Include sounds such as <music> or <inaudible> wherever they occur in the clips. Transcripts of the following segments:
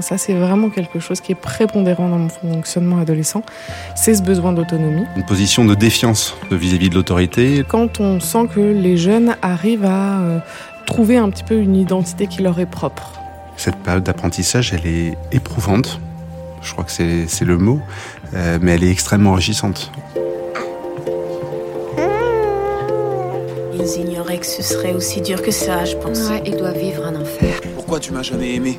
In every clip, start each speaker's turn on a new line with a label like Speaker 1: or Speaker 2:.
Speaker 1: Ça, c'est vraiment quelque chose qui est prépondérant dans mon fonctionnement adolescent. C'est ce besoin d'autonomie.
Speaker 2: Une position de défiance vis-à-vis de l'autorité.
Speaker 1: Quand on sent que les jeunes arrivent à euh, trouver un petit peu une identité qui leur est propre.
Speaker 2: Cette période d'apprentissage, elle est éprouvante. Je crois que c'est le mot. Euh, mais elle est extrêmement enrichissante.
Speaker 3: Ils ignoraient que ce serait aussi dur que ça, je pense.
Speaker 4: Ouais, ils doivent vivre un enfer.
Speaker 5: Pourquoi tu m'as jamais aimé?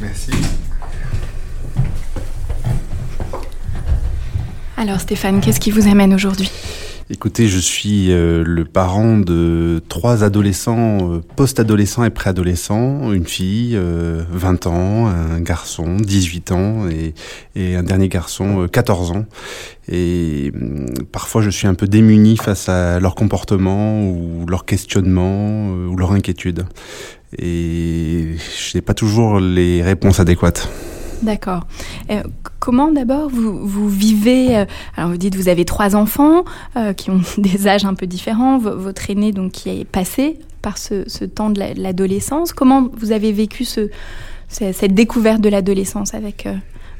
Speaker 2: Merci.
Speaker 6: Alors Stéphane, qu'est-ce qui vous amène aujourd'hui?
Speaker 2: Écoutez, je suis euh, le parent de trois adolescents, euh, post-adolescents et préadolescents, une fille, euh, 20 ans, un garçon, 18 ans, et, et un dernier garçon, euh, 14 ans. Et hum, parfois, je suis un peu démuni face à leur comportement ou leur questionnement euh, ou leur inquiétude. Et je n'ai pas toujours les réponses adéquates.
Speaker 6: D'accord. Euh, comment d'abord vous, vous vivez euh, Alors vous dites vous avez trois enfants euh, qui ont <laughs> des âges un peu différents. Votre aîné donc qui est passé par ce, temps de la- de l'adolescence. Comment vous avez vécu ce, ce- cette découverte de l'adolescence avec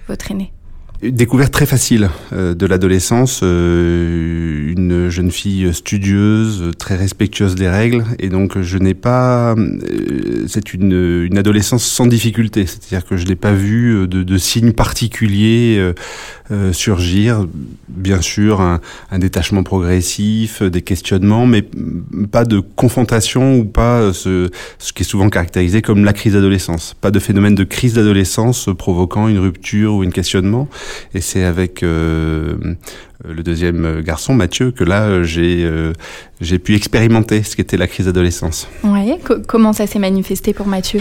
Speaker 6: votre aîné?
Speaker 2: Découverte très facile euh, de l'adolescence, euh, une jeune fille studieuse, très respectueuse des règles, et donc je n'ai pas, euh, c'est une, adolescence sans difficulté, c'est-à-dire que je n'ai pas vu de, signes particuliers surgir. Bien sûr, un, un détachement progressif, des questionnements, mais pas de confrontation ou pas ce, ce qui est souvent caractérisé comme la crise d'adolescence. Pas de phénomène de crise d'adolescence provoquant une rupture ou un questionnement. Et c'est avec euh, le deuxième garçon, Mathieu, que là, j'ai euh, j'ai pu expérimenter ce qu'était la crise d'adolescence.
Speaker 6: Ouais. Co- comment ça s'est manifesté pour Mathieu?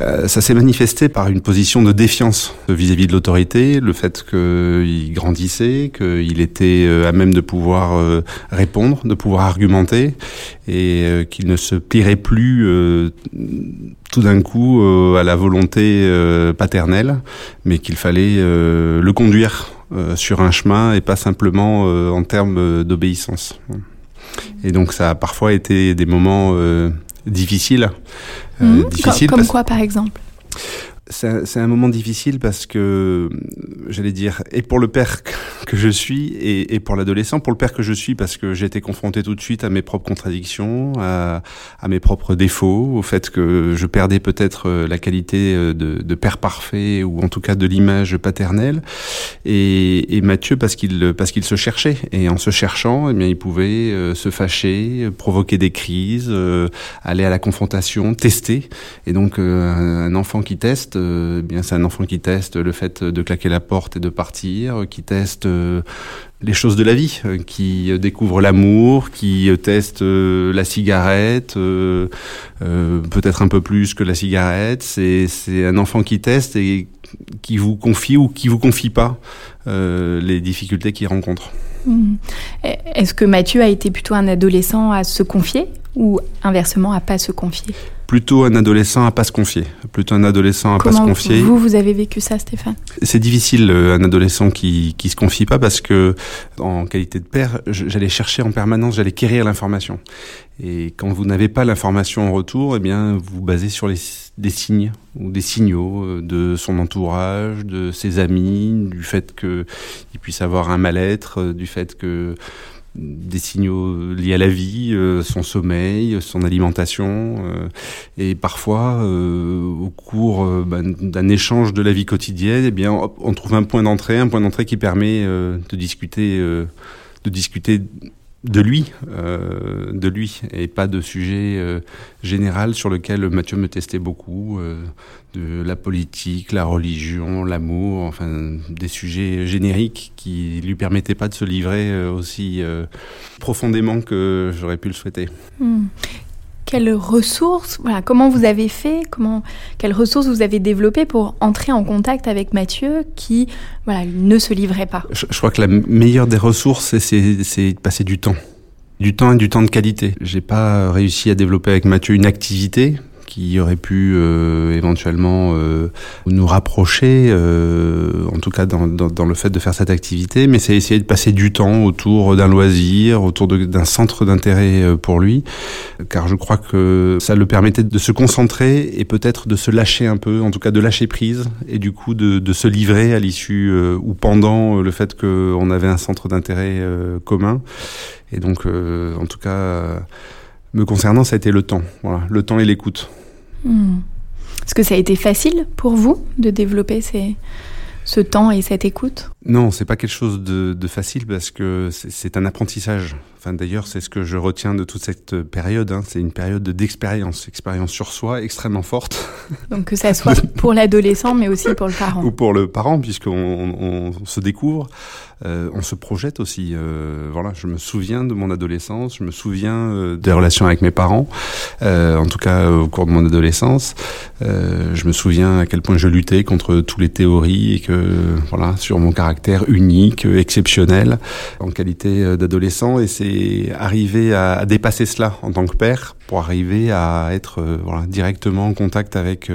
Speaker 2: Euh, ça s'est manifesté par une position de défiance vis-à-vis de l'autorité, le fait qu'il grandissait, qu'il était à même de pouvoir répondre, de pouvoir argumenter, et qu'il ne se plierait plus tout d'un coup euh, à la volonté euh, paternelle, mais qu'il fallait euh, le conduire euh, sur un chemin et pas simplement euh, en termes d'obéissance. Et donc ça a parfois été des moments euh, difficiles.
Speaker 6: Co-
Speaker 2: difficiles
Speaker 6: Comme
Speaker 2: parce-
Speaker 6: quoi par exemple?
Speaker 2: C'est un, moment difficile parce que, j'allais dire, et pour le père que- je suis et, et pour l'adolescent, pour le père que je suis parce que j'ai été confronté tout de suite à mes propres contradictions, à, à mes propres défauts, au fait que je perdais peut-être euh, la qualité euh, de, de père parfait ou en tout cas de l'image paternelle, et, et Mathieu parce qu'il parce qu'il se cherchait et en se cherchant, eh bien il pouvait euh, se fâcher, provoquer des crises, aller à la confrontation, tester, et donc un enfant qui teste, euh, eh bien c'est un enfant qui teste le fait de claquer la porte et de partir, qui teste euh, les choses de la vie, euh, qui euh, découvre l'amour, qui euh, teste euh, la cigarette, euh, euh, peut-être un peu plus que la cigarette. C'est un enfant qui teste et qui vous confie ou qui vous confie pas euh, les difficultés qu'il rencontre.
Speaker 6: Hmm. Est-ce que Mathieu a été plutôt un adolescent à se confier ou inversement à pas se confier?
Speaker 2: Plutôt un adolescent à pas se confier. Plutôt un adolescent à pas se confier.
Speaker 6: Vous, vous avez vécu ça, Stéphane?
Speaker 2: C'est difficile, euh, un adolescent qui qui se confie pas parce que, en qualité de père, j'allais chercher en permanence, j'allais quérir l'information. Et quand vous n'avez pas l'information en retour, eh bien, vous basez sur les, des signes ou des signaux euh, de son entourage, de ses amis, du fait qu'il puisse avoir un mal-être, euh, du fait que des signaux liés à la vie, euh, son sommeil, son alimentation, euh, et parfois euh, au cours bah, d'un échange de la vie quotidienne, eh bien on trouve un point d'entrée, un point d'entrée qui permet de discuter, de discuter de lui, euh, de lui, et pas de sujet euh, général sur lequel Mathieu me testait beaucoup, euh, de la politique, la religion, l'amour, enfin des sujets génériques qui lui permettaient pas de se livrer aussi profondément que j'aurais pu le souhaiter.
Speaker 6: Hmm quelles ressources, voilà, comment vous avez fait, comment, quelles ressources vous avez développées pour entrer en contact avec Mathieu qui, voilà, ne se livrait pas?
Speaker 2: Je, je crois que la meilleure des ressources, c'est de passer du temps. Du temps et du temps de qualité. J'ai pas réussi à développer avec Mathieu une activité qui aurait pu euh, éventuellement euh, nous rapprocher, euh, en tout cas dans, dans, dans, le fait de faire cette activité, mais c'est essayer de passer du temps autour d'un loisir, autour d'un centre d'intérêt euh, pour lui, car je crois que ça le permettait de se concentrer et peut-être de se lâcher un peu, en tout cas de lâcher prise, et du coup de, de se livrer à l'issue euh, ou pendant le fait qu'on avait un centre d'intérêt commun. Et donc, en tout cas, me concernant, ça a été le temps, voilà, le temps et l'écoute.
Speaker 6: Hmm. Est-ce que ça a été facile pour vous de développer ce temps et cette écoute?
Speaker 2: Non, c'est pas quelque chose de, de facile parce que c'est un apprentissage. Enfin, d'ailleurs, c'est ce que je retiens de toute cette période. Hein. C'est une période d'expérience, expérience sur soi extrêmement forte. <laughs>
Speaker 6: Donc que ça soit pour l'adolescent, mais aussi pour le parent.
Speaker 2: Ou pour le parent, puisqu'on on se découvre. Euh, on se projette aussi. Euh, voilà, je me souviens de mon adolescence, je me souviens euh, des relations avec mes parents, en tout cas au cours de mon adolescence. Je me souviens à quel point je luttais contre toutes les théories et que voilà sur mon caractère unique, exceptionnel en qualité d'adolescent. Et c'est arriver à, dépasser cela en tant que père pour arriver à être voilà directement en contact avec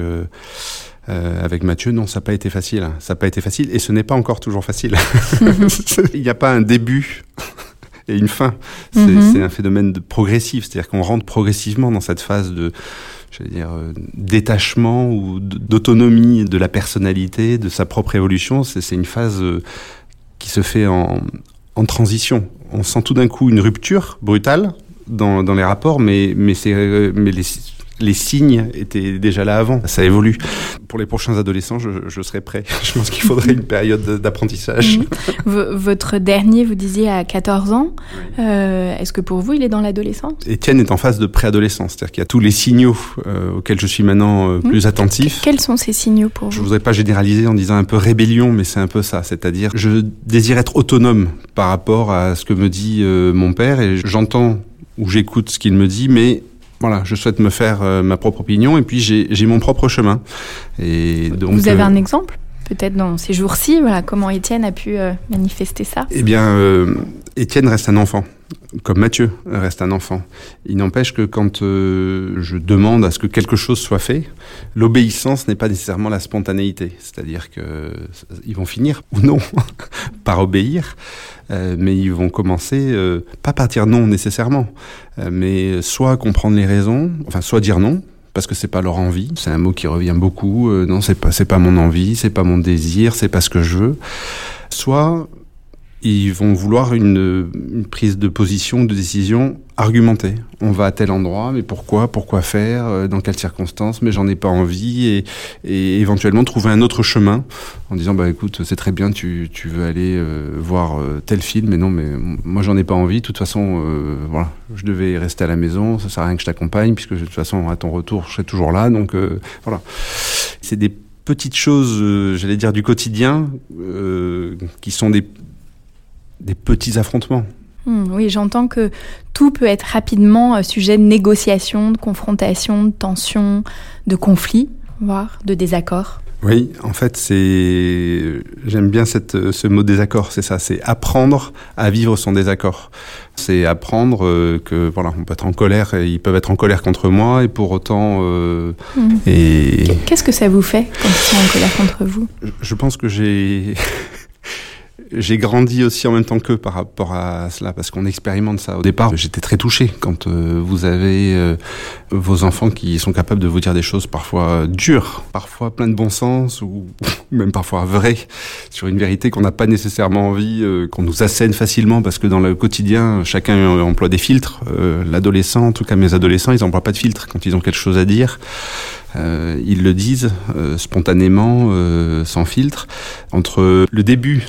Speaker 2: euh, avec Mathieu, non, ça n'a pas été facile. Ça n'a pas été facile et ce n'est pas encore toujours facile. <laughs> Il n'y a pas un début <laughs> et une fin. C'est mm-hmm. un phénomène de progressif, c'est-à-dire qu'on rentre progressivement dans cette phase de dire, euh, détachement ou d'autonomie de la personnalité, de sa propre évolution. C'est une phase euh, qui se fait en, en transition. On sent tout d'un coup une rupture brutale dans, dans les rapports, mais, mais, mais les, les signes étaient déjà là avant. Ça évolue. Pour les prochains adolescents, je, je serai prêt. <laughs> Je pense qu'il faudrait une période d'apprentissage.
Speaker 6: Mhm. Votre dernier, vous disiez, à 14 ans. Euh, Est-ce que pour vous, il est dans l'adolescence?
Speaker 2: Étienne est en phase de préadolescence. C'est-à-dire qu'il y a tous les signaux euh, auxquels je suis maintenant euh, plus mhm. attentif.
Speaker 6: Quels sont ces signaux pour vous
Speaker 2: Je ne voudrais pas généraliser en disant un peu rébellion, mais c'est un peu ça. C'est-à-dire, je désire être autonome par rapport à ce que me dit mon père et j'entends ou j'écoute ce qu'il me dit, mais voilà, je souhaite me faire euh, ma propre opinion et puis j'ai mon propre chemin. Et
Speaker 6: donc, Vous avez euh, un exemple peut-être dans ces jours-ci, voilà, comment Étienne a pu euh, manifester ça?
Speaker 2: Eh bien, Étienne reste un enfant comme Mathieu reste un enfant. Il n'empêche que quand euh, je demande à ce que quelque chose soit fait, l'obéissance n'est pas nécessairement la spontanéité. C'est-à-dire que euh, ils vont finir ou non <laughs> par obéir, euh, mais ils vont commencer pas par dire non nécessairement, mais soit comprendre les raisons, enfin soit dire non parce que c'est pas leur envie. C'est un mot qui revient beaucoup. non, c'est pas c'est pas mon envie, c'est pas mon désir, c'est pas ce que je veux. Soit ils vont vouloir une, prise de position, de décision argumentée. On va à tel endroit, mais pourquoi Pourquoi faire euh, Dans quelles circonstances Mais j'en ai pas envie. Et, éventuellement trouver un autre chemin en disant bah écoute, c'est très bien, tu, veux aller euh, voir euh, tel film, mais non, mais moi j'en ai pas envie. De toute façon, voilà, je devais rester à la maison. Ça sert à rien que je t'accompagne, puisque de toute façon à ton retour, je serai toujours là. Donc voilà, c'est des petites choses, j'allais dire du quotidien, qui sont des des petits affrontements.
Speaker 6: Hmm, oui, j'entends que tout peut être rapidement euh, sujet de négociation, de confrontation, de tension, de conflit, voire de désaccord.
Speaker 2: Oui, en fait, c'est j'aime bien cette, ce mot désaccord. C'est ça, c'est apprendre à vivre son désaccord. C'est apprendre euh, que voilà, on peut être en colère, et ils peuvent être en colère contre moi, et pour autant. Euh,
Speaker 6: Mhm.
Speaker 2: Et
Speaker 6: Qu'est-ce que ça vous fait quand ils sont en colère contre vous?
Speaker 2: Je pense que j'ai j'ai grandi aussi en même temps qu'eux par rapport à cela parce qu'on expérimente ça. Au départ, j'étais très touché quand euh, vous avez euh, vos enfants qui sont capables de vous dire des choses parfois dures, parfois plein de bon sens ou <laughs> même parfois vraies sur une vérité qu'on n'a pas nécessairement envie, euh, qu'on nous assène facilement parce que dans le quotidien, chacun emploie des filtres. Euh, L'adolescent, en tout cas mes adolescents, ils n'emploient pas de filtres quand ils ont quelque chose à dire. Euh, ils le disent euh, spontanément, euh, sans filtre. Entre le début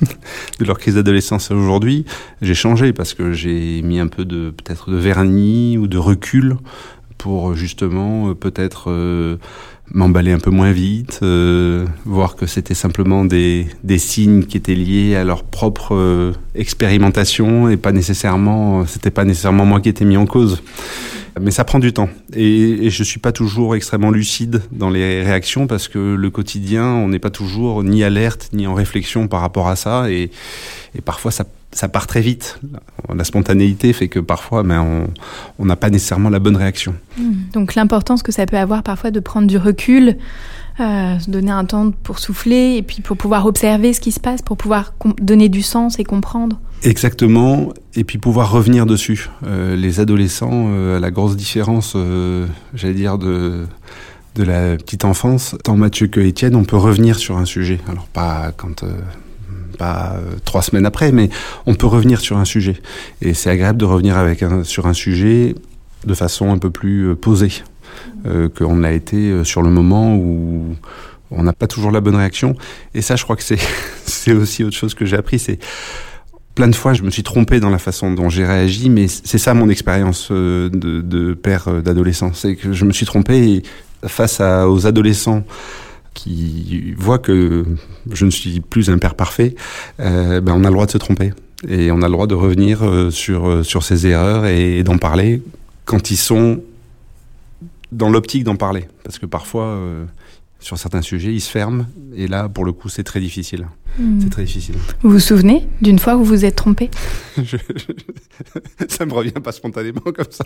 Speaker 2: <laughs> de leur crise d'adolescence et aujourd'hui, j'ai changé parce que j'ai mis un peu de peut-être de vernis ou de recul pour justement euh, peut-être euh, m'emballer un peu moins vite, euh, voir que c'était simplement des, des signes qui étaient liés à leur propre expérimentation et pas nécessairement, c'était pas nécessairement moi qui étais mis en cause. Mais ça prend du temps. Et, je suis pas toujours extrêmement lucide dans les réactions parce que le quotidien, on n'est pas toujours ni alerte ni en réflexion par rapport à ça. Et, parfois, ça, part très vite. La spontanéité fait que parfois, ben, on on n'a pas nécessairement la bonne réaction.
Speaker 6: Donc l'importance que ça peut avoir parfois de prendre du recul, euh, se donner un temps pour souffler et puis pour pouvoir observer ce qui se passe, pour pouvoir donner du sens et comprendre.
Speaker 2: Exactement, et puis pouvoir revenir dessus. Euh, les adolescents, euh, la grosse différence, euh, j'allais dire, de, de la petite enfance, tant Mathieu que Étienne, on peut revenir sur un sujet. Alors pas quand... pas trois semaines après, mais on peut revenir sur un sujet. Et c'est agréable de revenir avec sur un sujet de façon un peu plus posée qu'on l'a été euh, sur le moment où on n'a pas toujours la bonne réaction. Et ça, je crois que <laughs> c'est aussi autre chose que j'ai appris, c'est plein de fois, je me suis trompé dans la façon dont j'ai réagi, mais c'est ça mon expérience euh, de, père euh, d'adolescent. C'est que je me suis trompé face aux adolescents qui voient que je ne suis plus un père parfait, euh, ben on a le droit de se tromper. Et on a le droit de revenir euh, sur, euh, sur ses erreurs et d'en parler quand ils sont dans l'optique d'en parler. Parce que parfois, euh, sur certains sujets, ils se ferment. Et là, pour le coup, c'est très difficile. C'est très difficile.
Speaker 6: Vous vous souvenez d'une fois où vous vous êtes trompé? <laughs>
Speaker 2: Je- ça me revient pas spontanément comme ça.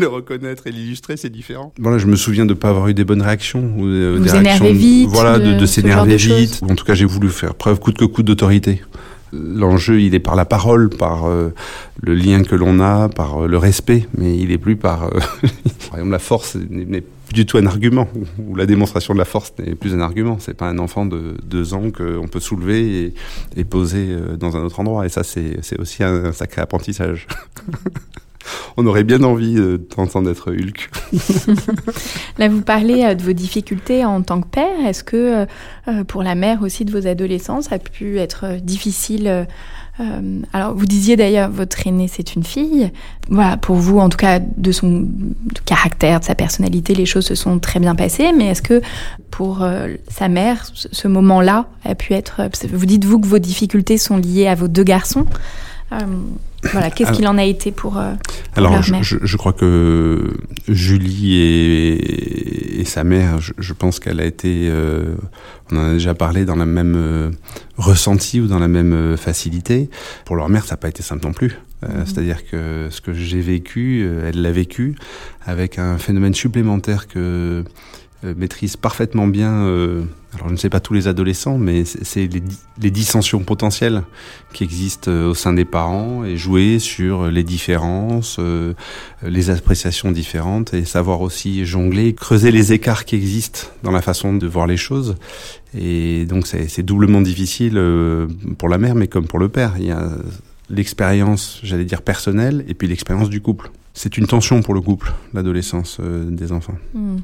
Speaker 2: Le reconnaître et l'illustrer, c'est différent. Voilà, je me souviens de pas avoir eu des bonnes réactions ou euh,
Speaker 6: Vous
Speaker 2: des réactions,
Speaker 6: vite,
Speaker 2: voilà, de,
Speaker 6: de-
Speaker 2: de
Speaker 6: ce
Speaker 2: s'énerver vite. En tout cas, j'ai voulu faire preuve coûte que coûte d'autorité. L'enjeu, il est par la parole, par euh, le lien que l'on a, par euh, le respect, mais il est plus par. euh, <laughs> par exemple, la force n'est plus du tout un argument, ou la démonstration de la force n'est plus un argument. C'est pas un enfant de deux ans qu'on peut soulever et, poser dans un autre endroit. Et ça, c'est aussi un sacré apprentissage. <laughs> On aurait bien envie euh, d'entendre être Hulk. <laughs>
Speaker 6: Là, vous parlez euh, de vos difficultés en tant que père. Est-ce que euh, pour la mère aussi de vos adolescents, ça a pu être difficile Alors, vous disiez d'ailleurs, votre aînée, c'est une fille. Voilà, pour vous, en tout cas, de son caractère, de sa personnalité, les choses se sont très bien passées. Mais est-ce que pour sa mère, ce moment-là a pu être... Vous dites, vous, que vos difficultés sont liées à vos deux garçons. Voilà, qu'est-ce qu'il en a été pour... euh,
Speaker 2: Alors,
Speaker 6: leur
Speaker 2: je,
Speaker 6: mère.
Speaker 2: je- je crois que Julie et, et sa mère, je, je pense qu'elle a été, euh, on en a déjà parlé, dans la même euh, ressenti ou dans la même euh, facilité. Pour leur mère, ça n'a pas été simple non plus. Euh, C'est-à-dire que ce que j'ai vécu, euh, elle l'a vécu avec un phénomène supplémentaire que euh, maîtrise parfaitement bien. Euh, alors, je ne sais pas tous les adolescents, mais c'est les, di- les dissensions potentielles qui existent euh, au sein des parents et jouer sur les différences, euh, les appréciations différentes et savoir aussi jongler, creuser les écarts qui existent dans la façon de voir les choses. Et donc c'est doublement difficile euh, pour la mère, mais comme pour le père. Il y a l'expérience, j'allais dire personnelle, et puis l'expérience du couple. C'est une tension pour le couple, l'adolescence euh, des enfants.
Speaker 6: Hmm.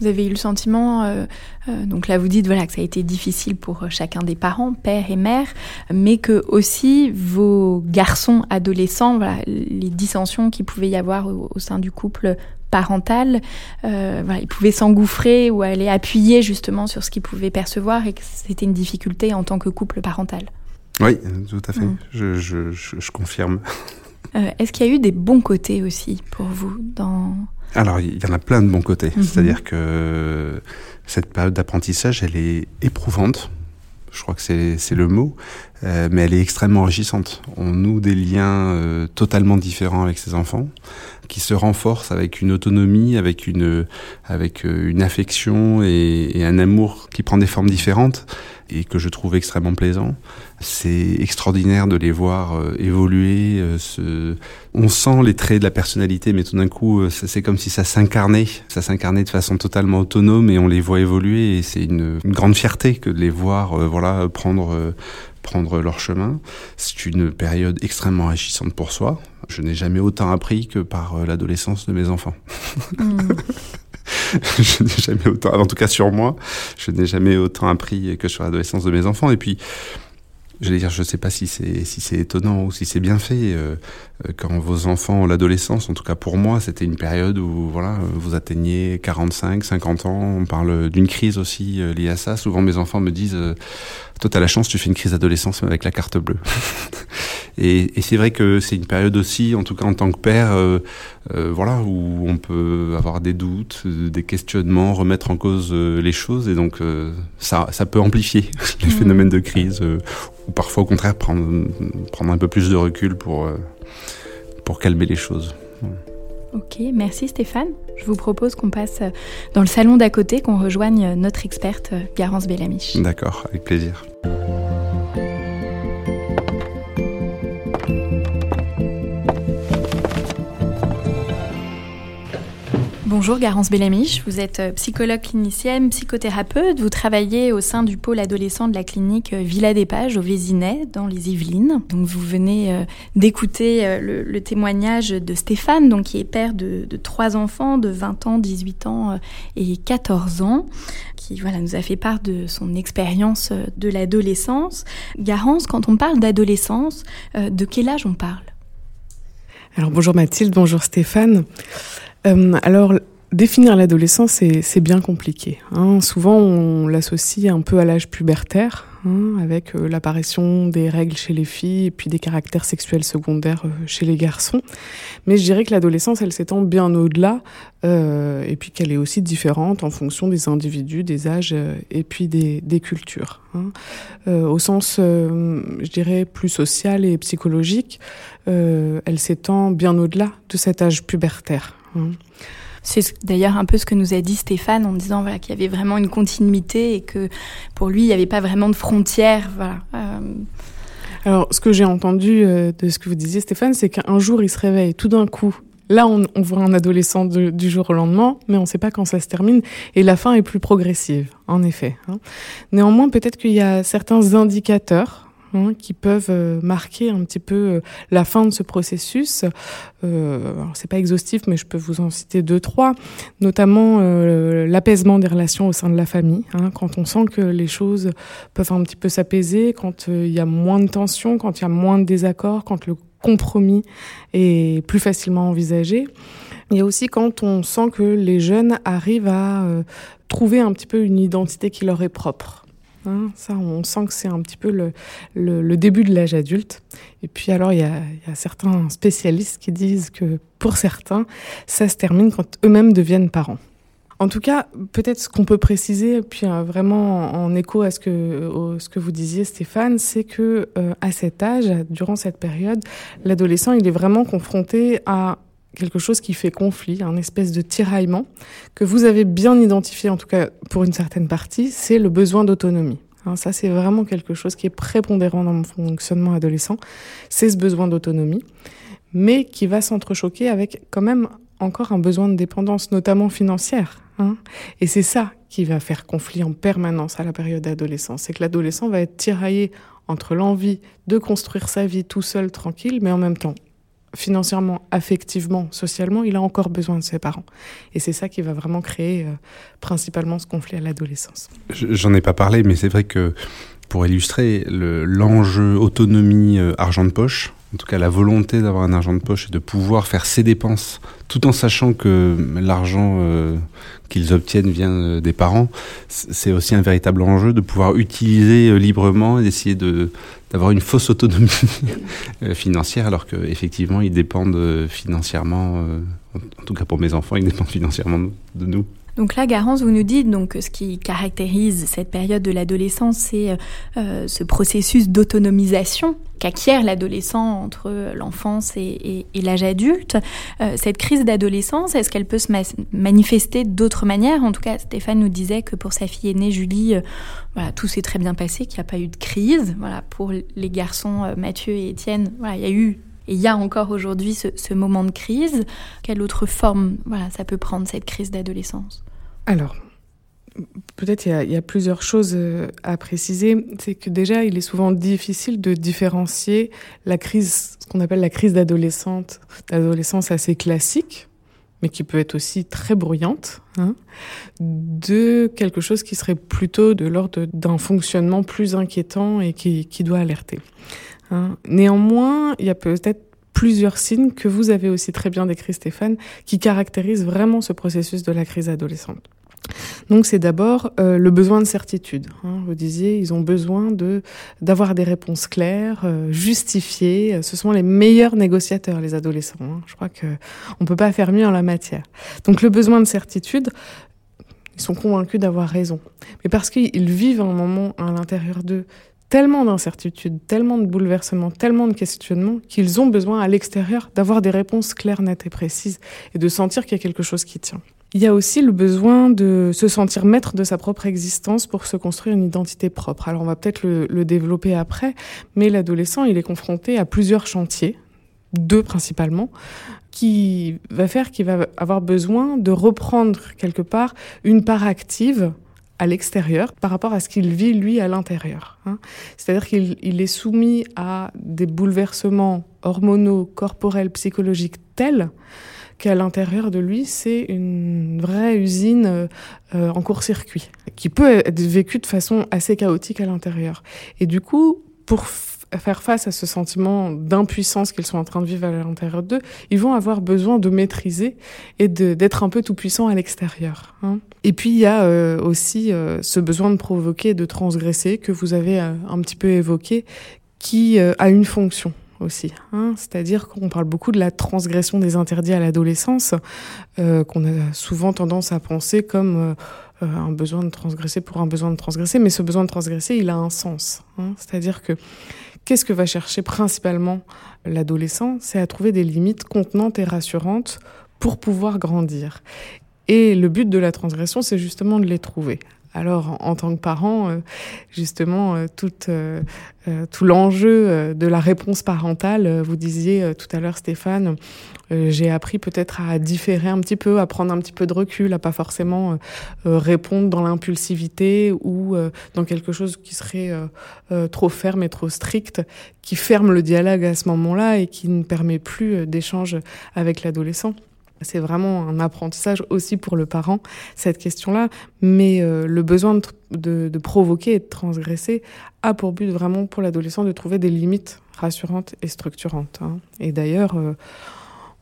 Speaker 6: Vous avez eu le sentiment, euh, euh, donc là vous dites voilà que ça a été difficile pour chacun des parents, père et mère, mais que aussi vos garçons adolescents, voilà, les dissensions qu'il pouvait y avoir au, au sein du couple parental, voilà, ils pouvaient s'engouffrer ou aller appuyer justement sur ce qu'ils pouvaient percevoir et que c'était une difficulté en tant que couple parental.
Speaker 2: Oui, tout à fait.
Speaker 6: Mm.
Speaker 2: Je, je, je, je confirme. <laughs>
Speaker 6: Est-ce qu'il y a eu des bons côtés aussi pour vous dans...
Speaker 2: Alors, il y en a plein de bons côtés. Mhm. C'est-à-dire que cette période d'apprentissage, elle est éprouvante. Je crois que c'est le mot. Euh, mais elle est extrêmement enrichissante. On noue des liens euh, totalement différents avec ses enfants, qui se renforcent avec une autonomie, avec une, avec euh, une affection et, un amour qui prend des formes différentes et que je trouve extrêmement plaisant. C'est extraordinaire de les voir évoluer. Ce... On sent les traits de la personnalité, mais tout d'un coup, c'est comme si ça s'incarnait. Ça s'incarnait de façon totalement autonome et on les voit évoluer. Et c'est une, une, grande fierté que de les voir, voilà, prendre prendre leur chemin. C'est une période extrêmement enrichissante pour soi. Je n'ai jamais autant appris que par euh, l'adolescence de mes enfants. Hmm. <laughs> je n'ai jamais autant, en tout cas sur moi, je n'ai jamais autant appris que sur l'adolescence de mes enfants. Et puis, J'allais dire, je ne sais pas si c'est si c'est étonnant ou si c'est bien fait euh, euh, quand vos enfants l'adolescence. En tout cas pour moi, c'était une période où voilà, vous atteignez 45, 50 ans. On parle d'une crise aussi euh, liée à ça. Souvent, mes enfants me disent, toi, t'as la chance, tu fais une crise d'adolescence avec la carte bleue. Et, et c'est vrai que c'est une période aussi, en tout cas en tant que père, voilà, où on peut avoir des doutes, des questionnements, remettre en cause les choses, et donc ça, ça peut amplifier <laughs> les mmh. phénomènes de crise ou parfois au contraire prendre, prendre un peu plus de recul pour, euh, pour calmer les choses.
Speaker 6: Ok, merci Stéphane. Je vous propose qu'on passe dans le salon d'à côté, qu'on rejoigne notre experte Garance Bellamiche.
Speaker 2: D'accord, avec plaisir.
Speaker 6: Bonjour Garance Bellamiche, vous êtes euh, psychologue clinicienne, psychothérapeute, vous travaillez au sein du pôle adolescent de la clinique euh, Villa des Pages au Vésinet dans les Yvelines. Donc vous venez euh, d'écouter le, témoignage de Stéphane, donc qui est père de, trois enfants de 20 ans, 18 ans et 14 ans, qui voilà nous a fait part de son expérience de l'adolescence. Garance, quand on parle d'adolescence, de quel âge on parle?
Speaker 1: Alors bonjour Mathilde, bonjour Stéphane. Alors, définir l'adolescence, c'est bien compliqué. Hein. Souvent, on l'associe un peu à l'âge pubertaire, hein, avec euh, l'apparition des règles chez les filles et puis des caractères sexuels secondaires euh, chez les garçons. Mais je dirais que l'adolescence, elle s'étend bien au-delà, et puis qu'elle est aussi différente en fonction des individus, des âges et puis des, des cultures. Hein. au sens, je dirais, plus social et psychologique, elle s'étend bien au-delà de cet âge pubertaire.
Speaker 6: C'est d'ailleurs un peu ce que nous a dit Stéphane en disant voilà, qu'il y avait vraiment une continuité et que pour lui, il n'y avait pas vraiment de frontières. Voilà. Euh.
Speaker 1: Alors, ce que j'ai entendu euh, de ce que vous disiez, Stéphane, c'est qu'un jour, il se réveille tout d'un coup. Là, on, voit un adolescent du jour au lendemain, mais on ne sait pas quand ça se termine. Et la fin est plus progressive, en effet. Hein. Néanmoins, peut-être qu'il y a certains indicateurs Hein, qui peuvent euh, marquer un petit peu euh, la fin de ce processus. Euh, c'est pas exhaustif, mais je peux vous en citer deux, trois, notamment euh, l'apaisement des relations au sein de la famille. Hein, quand on sent que les choses peuvent un petit peu s'apaiser, quand il y a moins de tensions, quand il y a moins de désaccords, quand le compromis est plus facilement envisagé. Il y a aussi quand on sent que les jeunes arrivent à trouver un petit peu une identité qui leur est propre. Hein, ça, on sent que c'est un petit peu le, début de l'âge adulte. Et puis alors, il y, a, certains spécialistes qui disent que pour certains, ça se termine quand eux-mêmes deviennent parents. En tout cas, peut-être ce qu'on peut préciser, puis euh, vraiment en, écho à ce que, ce que vous disiez, Stéphane, c'est que euh, à cet âge, durant cette période, l'adolescent, il est vraiment confronté à quelque chose qui fait conflit, un espèce de tiraillement que vous avez bien identifié, en tout cas pour une certaine partie, c'est le besoin d'autonomie. Hein, ça, c'est vraiment quelque chose qui est prépondérant dans mon fonctionnement adolescent, c'est ce besoin d'autonomie, mais qui va s'entrechoquer avec quand même encore un besoin de dépendance, notamment financière. Hein. Et c'est ça qui va faire conflit en permanence à la période d'adolescence. C'est que l'adolescent va être tiraillé entre l'envie de construire sa vie tout seul, tranquille, mais en même temps financièrement, affectivement, socialement, il a encore besoin de ses parents. Et c'est ça qui va vraiment créer euh, principalement ce conflit à l'adolescence.
Speaker 2: J'en ai pas parlé, mais c'est vrai que pour illustrer l'enjeu autonomie euh, argent de poche, en tout cas la volonté d'avoir un argent de poche et de pouvoir faire ses dépenses tout en sachant que l'argent euh, qu'ils obtiennent vient des parents, c'est aussi un véritable enjeu de pouvoir utiliser librement et d'essayer de d'avoir une fausse autonomie financière, alors qu'effectivement, ils dépendent financièrement, en tout cas pour mes enfants, ils dépendent financièrement de nous.
Speaker 6: Donc là, Garance, vous nous dites donc ce qui caractérise cette période de l'adolescence, c'est euh, euh, ce processus d'autonomisation qu'acquiert l'adolescent entre l'enfance et, l'âge adulte. Euh, cette crise d'adolescence, est-ce qu'elle peut se manifester d'autres manières? En tout cas, Stéphane nous disait que pour sa fille aînée Julie, tout s'est très bien passé, qu'il n'y a pas eu de crise. Voilà, pour les garçons Mathieu et Étienne, voilà, il y a eu et il y a encore aujourd'hui ce, moment de crise. Quelle autre forme voilà, ça peut prendre, cette crise d'adolescence?
Speaker 1: Alors, peut-être il y, a plusieurs choses euh, à préciser. C'est que déjà, il est souvent difficile de différencier la crise, ce qu'on appelle la crise d'adolescente, d'adolescence assez classique, mais qui peut être aussi très bruyante, hein, de quelque chose qui serait plutôt de l'ordre d'un fonctionnement plus inquiétant et qui, doit alerter. Hein. Néanmoins, il y a peut-être plusieurs signes que vous avez aussi très bien décrit Stéphane, qui caractérisent vraiment ce processus de la crise adolescente. Donc c'est d'abord euh, le besoin de certitude. Hein. Vous disiez, ils ont besoin de d'avoir des réponses claires, euh, justifiées. Ce sont les meilleurs négociateurs, les adolescents. Hein. Je crois que on peut pas faire mieux en la matière. Donc le besoin de certitude, ils sont convaincus d'avoir raison, mais parce qu'ils vivent un moment à l'intérieur d'eux tellement d'incertitudes, tellement de bouleversements, tellement de questionnements qu'ils ont besoin à l'extérieur d'avoir des réponses claires, nettes et précises et de sentir qu'il y a quelque chose qui tient. Il y a aussi le besoin de se sentir maître de sa propre existence pour se construire une identité propre. Alors on va peut-être le, développer après, mais l'adolescent, il est confronté à plusieurs chantiers, deux principalement, qui va faire qu'il va avoir besoin de reprendre quelque part une part active à l'extérieur par rapport à ce qu'il vit lui à l'intérieur. Hein. C'est-à-dire qu'il est soumis à des bouleversements hormonaux, corporels, psychologiques tels qu'à l'intérieur de lui, c'est une vraie usine euh, en court-circuit, qui peut être vécue de façon assez chaotique à l'intérieur. Et du coup, pour faire face à ce sentiment d'impuissance qu'ils sont en train de vivre à l'intérieur d'eux, ils vont avoir besoin de maîtriser et d'être un peu tout puissant à l'extérieur. Hein. Et puis il y a euh, aussi euh, ce besoin de provoquer, de transgresser que vous avez euh, un petit peu évoqué, qui a une fonction aussi. Hein. C'est-à-dire qu'on parle beaucoup de la transgression des interdits à l'adolescence, qu'on a souvent tendance à penser comme un besoin de transgresser pour un besoin de transgresser, mais ce besoin de transgresser, il a un sens. Hein. C'est-à-dire que Qu'est-ce que va chercher principalement l'adolescent? C'est à trouver des limites contenantes et rassurantes pour pouvoir grandir. Et le but de la transgression, c'est justement de les trouver. Alors, en tant que parent, euh, justement, euh, tout, euh, tout l'enjeu de la réponse parentale, vous disiez tout à l'heure, Stéphane, j'ai appris peut-être à différer un petit peu, à prendre un petit peu de recul, à pas forcément répondre dans l'impulsivité ou dans quelque chose qui serait trop ferme et trop strict, qui ferme le dialogue à ce moment-là et qui ne permet plus d'échange avec l'adolescent. C'est vraiment un apprentissage aussi pour le parent, cette question-là. Mais euh, le besoin de, provoquer et de transgresser a pour but vraiment pour l'adolescent de trouver des limites rassurantes et structurantes. Hein. Et d'ailleurs, euh,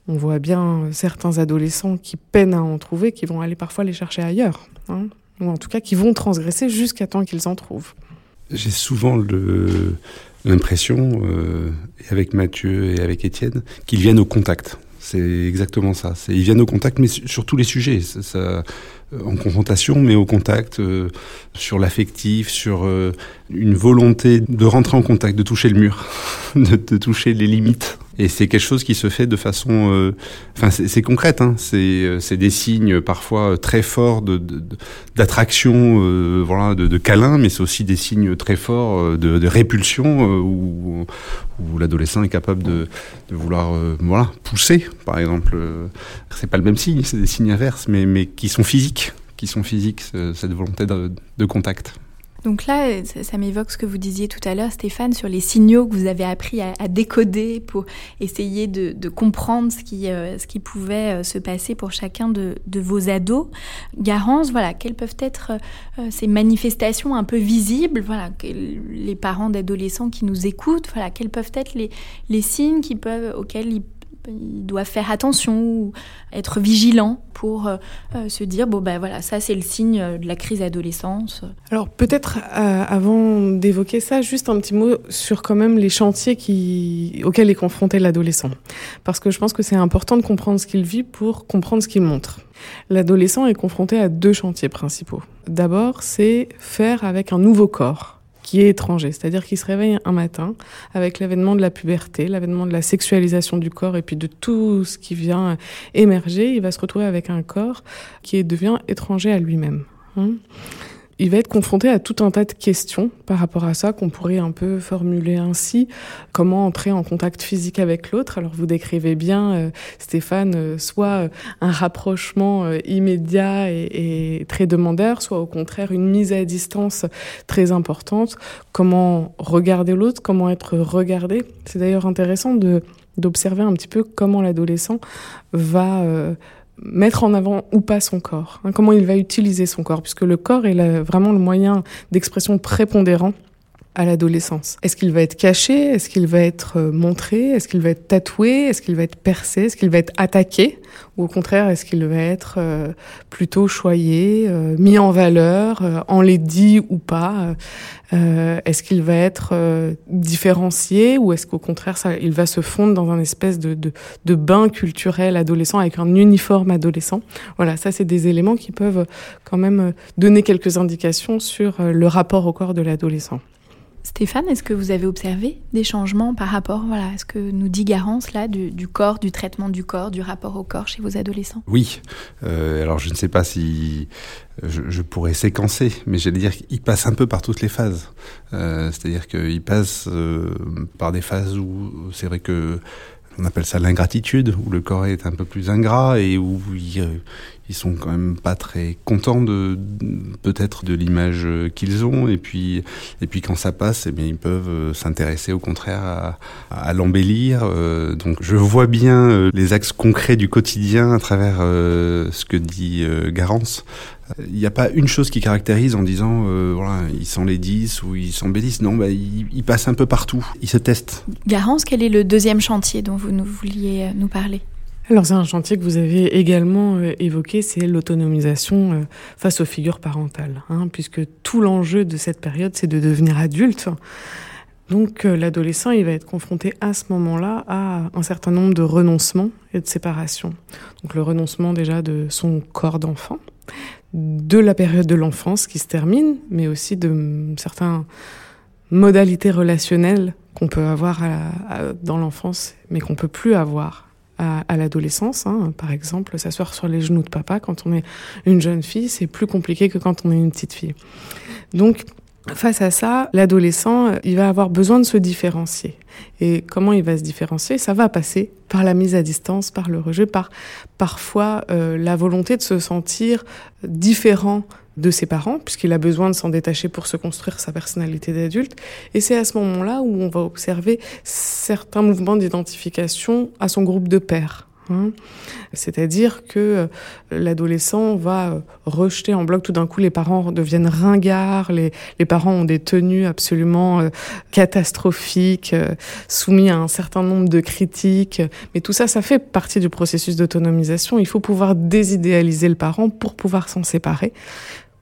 Speaker 1: on voit bien certains adolescents qui peinent à en trouver, qui vont aller parfois les chercher ailleurs. Hein. Ou en tout cas qui vont transgresser jusqu'à temps qu'ils en trouvent.
Speaker 2: J'ai souvent l'impression, euh, avec Mathieu et avec Étienne, qu'ils viennent au contact. C'est exactement ça. Ils viennent au contact, mais sur tous les sujets. Euh, en confrontation, mais au contact, euh, sur l'affectif, sur euh, une volonté de rentrer en contact, de toucher le mur, <laughs> de toucher les limites. Et c'est quelque chose qui se fait de façon, euh, enfin c'est concrète. Hein. C'est c'est des signes parfois très forts de d'attraction, euh, voilà, de, de câlin, mais c'est aussi des signes très forts de, de répulsion où, où l'adolescent est capable de, de vouloir, voilà, pousser, par exemple. c'est pas le même signe, c'est des signes inverses, mais mais qui sont physiques, qui sont physiques, cette volonté de, de contact.
Speaker 6: Donc là, ça, m'évoque ce que vous disiez tout à l'heure, Stéphane, sur les signaux que vous avez appris à, décoder pour essayer de, comprendre ce qui, euh, ce qui pouvait euh, se passer pour chacun de, vos ados. Garance, voilà, quelles peuvent être euh, ces manifestations un peu visibles, voilà, les parents d'adolescents qui nous écoutent, voilà, quels peuvent être les, les signes qui peuvent, auxquels ils ils doivent faire attention, être vigilants pour euh, euh, se dire bon ben voilà ça c'est le signe de la crise adolescence.
Speaker 1: Alors peut-être euh, avant d'évoquer ça, juste un petit mot sur quand même les chantiers qui auxquels est confronté l'adolescent, parce que je pense que c'est important de comprendre ce qu'il vit pour comprendre ce qu'il montre. L'adolescent est confronté à deux chantiers principaux. D'abord, c'est faire avec un nouveau corps qui est étranger, c'est-à-dire qu'il se réveille un matin avec l'avènement de la puberté, l'avènement de la sexualisation du corps et puis de tout ce qui vient émerger, il va se retrouver avec un corps qui devient étranger à lui-même. Hein il va être confronté à tout un tas de questions par rapport à ça qu'on pourrait un peu formuler ainsi. Comment entrer en contact physique avec l'autre? Alors vous décrivez bien, euh, Stéphane, euh, soit euh, un rapprochement immédiat et, et, très demandeur, soit au contraire une mise à distance très importante. Comment regarder l'autre? Comment être regardé? C'est d'ailleurs intéressant de d'observer un petit peu comment l'adolescent va mettre en avant ou pas son corps, hein, comment il va utiliser son corps, puisque le corps est vraiment le moyen d'expression prépondérant à l'adolescence. Est-ce qu'il va être caché? Est-ce qu'il va être euh, montré? Est-ce qu'il va être tatoué? Est-ce qu'il va être percé? Est-ce qu'il va être attaqué? Ou au contraire, est-ce qu'il va être euh, plutôt choyé, euh, mis en valeur, enlaidi ou pas? Est-ce qu'il va être différencié? Ou est-ce qu'au contraire, ça, il va se fondre dans un espèce de, de, de bain culturel adolescent avec un uniforme adolescent? Voilà, ça c'est des éléments qui peuvent quand même donner quelques indications sur le rapport au corps de l'adolescent.
Speaker 6: Stéphane, est-ce que vous avez observé des changements par rapport voilà, à ce que nous dit Garance là, du, corps, du traitement du corps, du rapport au corps chez vos adolescents?
Speaker 2: Oui. Euh, alors je ne sais pas si je, pourrais séquencer, mais j'allais dire qu'il passe un peu par toutes les phases. Euh, c'est-à-dire qu'il passe euh, par des phases où c'est vrai que on appelle ça l'ingratitude, où le corps est un peu plus ingrat et où il, ils sont quand même pas très contents de peut-être de l'image qu'ils ont. Et puis et puis quand ça passe eh bien ils peuvent euh, s'intéresser au contraire à, l'embellir. Euh, donc je vois bien euh, les axes concrets du quotidien à travers ce que dit Garance. Il n'y a pas une chose qui caractérise en disant voilà ils 10 ou ils s'embellissent. Non bah, ils, ils, passent un peu partout. Ils se testent.
Speaker 6: Garance quel est le deuxième chantier dont vous nous vouliez nous parler?
Speaker 1: Alors c'est un chantier que vous avez également euh, évoqué, c'est l'autonomisation euh, face aux figures parentales, hein, puisque tout l'enjeu de cette période, c'est de devenir adulte. Donc euh, l'adolescent, il va être confronté à ce moment-là à un certain nombre de renoncements et de séparations. Donc le renoncement déjà de son corps d'enfant, de la période de l'enfance qui se termine, mais aussi de certaines modalités relationnelles qu'on peut avoir dans l'enfance, mais qu'on peut plus avoir à, l'adolescence. Hein. Par exemple, s'asseoir sur les genoux de papa quand on est une jeune fille, c'est plus compliqué que quand on est une petite fille. Donc, Face à ça, l'adolescent, il va avoir besoin de se différencier. Et comment il va se différencier? Ça va passer par la mise à distance, par le rejet, par parfois euh, la volonté de se sentir différent de ses parents, puisqu'il a besoin de s'en détacher pour se construire sa personnalité d'adulte. Et c'est à ce moment-là où on va observer certains mouvements d'identification à son groupe de pères. Hein. C'est-à-dire que euh, l'adolescent va euh, rejeter en bloc tout d'un coup, les parents deviennent ringards, les, les parents ont des tenues absolument euh, catastrophiques, soumis à un certain nombre de critiques. Mais tout ça, ça fait partie du processus d'autonomisation. Il faut pouvoir désidéaliser le parent pour pouvoir s'en séparer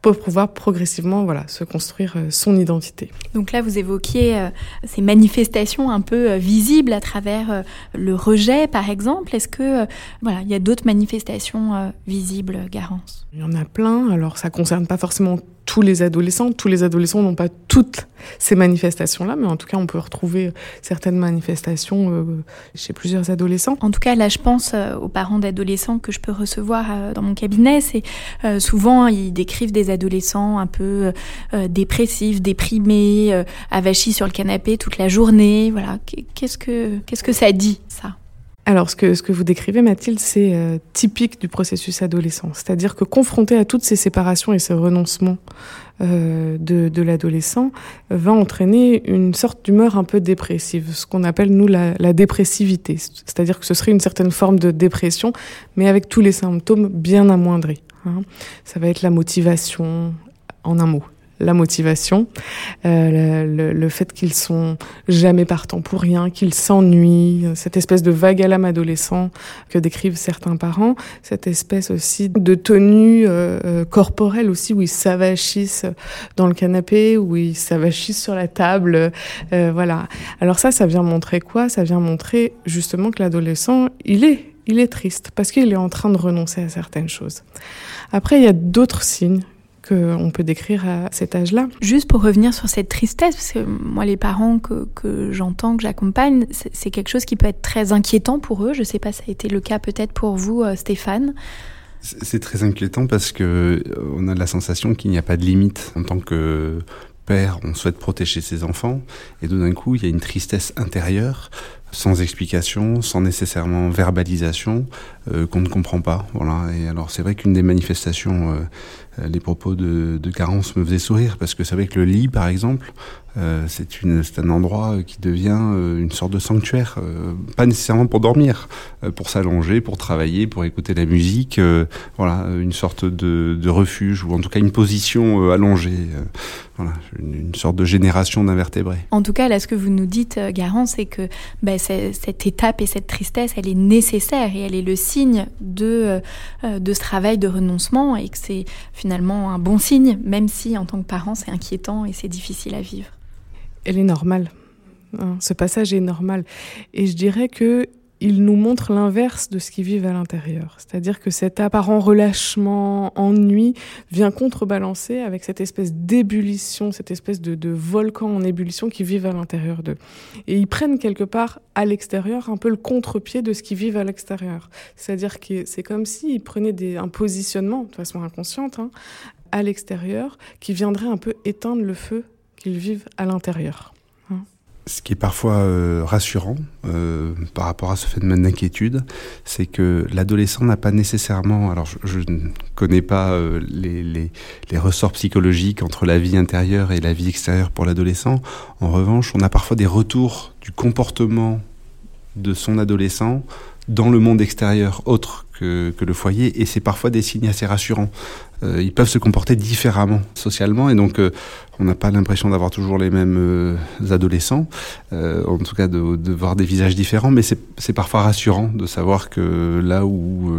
Speaker 1: pour pouvoir progressivement voilà, se construire euh, son identité.
Speaker 6: Donc là, vous évoquiez euh, ces manifestations un peu euh, visibles à travers le rejet, par exemple. Est-ce que voilà, il y a d'autres manifestations visibles, Garance?
Speaker 1: Il y en a plein. Alors, ça concerne pas forcément tous les adolescents. Tous les adolescents n'ont pas toutes ces manifestations-là, mais en tout cas, on peut retrouver certaines manifestations euh, chez plusieurs adolescents.
Speaker 6: En tout cas, là, je pense euh, aux parents d'adolescents que je peux recevoir euh, dans mon cabinet. C'est souvent ils décrivent des adolescents un peu dépressifs, déprimés, avachis sur le canapé toute la journée. Voilà, qu'est-ce que qu'est-ce que ça dit ça?
Speaker 1: Alors, ce que, ce que vous décrivez, Mathilde, c'est euh, typique du processus adolescent. C'est-à-dire que confronté à toutes ces séparations et ces renoncements euh, de, l'adolescent, va entraîner une sorte d'humeur un peu dépressive, ce qu'on appelle, nous, la, la dépressivité. C'est-à-dire que ce serait une certaine forme de dépression, mais avec tous les symptômes bien amoindris. Hein. Ça va être la motivation, en un mot, la motivation, euh, le, le, fait qu'ils sont jamais partants pour rien, qu'ils s'ennuient, cette espèce de vague à l'âme adolescent que décrivent certains parents, cette espèce aussi de tenue euh, euh, corporelle aussi où ils s'avachissent dans le canapé, où ils s'avachissent sur la table, euh, voilà. Alors ça, ça vient montrer quoi? Ça vient montrer justement que l'adolescent, il est il est triste parce qu'il est en train de renoncer à certaines choses. Après, il y a d'autres signes qu'on peut décrire à cet âge-là.
Speaker 6: Juste pour revenir sur cette tristesse, parce que moi, les parents que, que j'entends, que j'accompagne, c'est quelque chose qui peut être très inquiétant pour eux. Je ne sais pas, ça a été le cas peut-être pour vous, euh, Stéphane.
Speaker 2: C'est très inquiétant parce que euh, on a la sensation qu'il n'y a pas de limite en tant que père, on souhaite protéger ses enfants, et d'un coup, il y a une tristesse intérieure sans explication, sans nécessairement verbalisation, euh, qu'on ne comprend pas. Voilà. Et alors c'est vrai qu'une des manifestations, euh, les propos de, de Carence me faisaient sourire parce que c'est vrai que le lit, par exemple, euh, c'est un endroit qui devient euh, une sorte de sanctuaire, euh, pas nécessairement pour dormir, euh, pour s'allonger, pour travailler, pour écouter la musique, voilà, une sorte de, refuge ou en tout cas une position allongée, voilà, une, sorte de génération d'invertébrés.
Speaker 6: En tout cas, là, ce que vous nous dites, Garance, c'est que ben, cette étape et cette tristesse, elle est nécessaire et elle est le signe de, de ce travail de renoncement et que c'est finalement un bon signe, même si en tant que parent, c'est inquiétant et c'est difficile à vivre
Speaker 1: elle est normale. Hein, ce passage est normal. Et je dirais que il nous montre l'inverse de ce qu'ils vivent à l'intérieur. C'est-à-dire que cet apparent relâchement, ennui, vient contrebalancer avec cette espèce d'ébullition, cette espèce de, de, volcan en ébullition qui vivent à l'intérieur d'eux. Et ils prennent quelque part à l'extérieur un peu le contre-pied de ce qu'ils vivent à l'extérieur. C'est-à-dire que c'est comme s'ils prenaient des, un positionnement, de façon inconsciente, hein, à l'extérieur, qui viendrait un peu éteindre le feu qu'ils vivent à l'intérieur.
Speaker 2: Ce qui est parfois euh, rassurant euh, par rapport à ce phénomène d'inquiétude, c'est que l'adolescent n'a pas nécessairement, alors je, ne connais pas euh, les, les, les, ressorts psychologiques entre la vie intérieure et la vie extérieure pour l'adolescent. En revanche, on a parfois des retours du comportement de son adolescent dans le monde extérieur autre que, que le foyer, et c'est parfois des signes assez rassurants. Euh, ils peuvent se comporter différemment socialement, et donc euh, on n'a pas l'impression d'avoir toujours les mêmes euh, adolescents, en tout cas de, de, voir des visages différents, mais c'est parfois rassurant de savoir que là où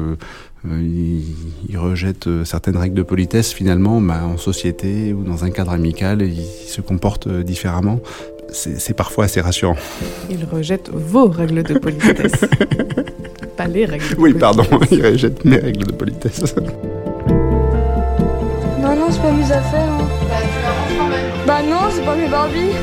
Speaker 2: ils, ils rejettent certaines règles de politesse, finalement, bah, en société ou dans un cadre amical, ils se comportent différemment. C'est parfois assez rassurant.
Speaker 1: Ils rejettent vos règles de politesse. <laughs> pas les règles. De
Speaker 2: oui, pardon, <laughs> ils rejettent mes règles de politesse.
Speaker 5: Non, non, c'est pas mes affaires. Hein. Bah, tu l'arranges quand même. Bah, non, c'est pas mes Barbies.